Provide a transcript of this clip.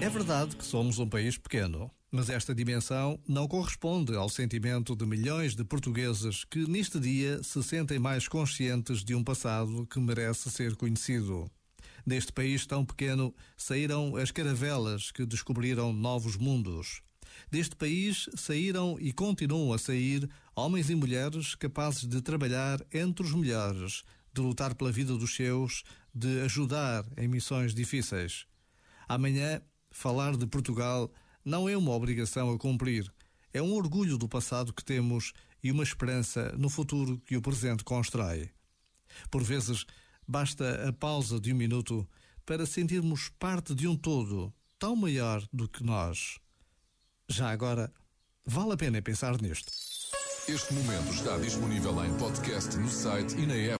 É verdade que somos um país pequeno, mas esta dimensão não corresponde ao sentimento de milhões de portugueses que neste dia se sentem mais conscientes de um passado que merece ser conhecido. Deste país tão pequeno saíram as caravelas que descobriram novos mundos. Deste país saíram e continuam a sair homens e mulheres capazes de trabalhar entre os melhores, de lutar pela vida dos seus, de ajudar em missões difíceis. Amanhã falar de Portugal não é uma obrigação a cumprir. É um orgulho do passado que temos e uma esperança no futuro que o presente constrói. Por vezes, basta a pausa de um minuto para sentirmos parte de um todo tão maior do que nós. Já agora, vale a pena pensar nisto. Este momento está disponível em podcast no site e na app.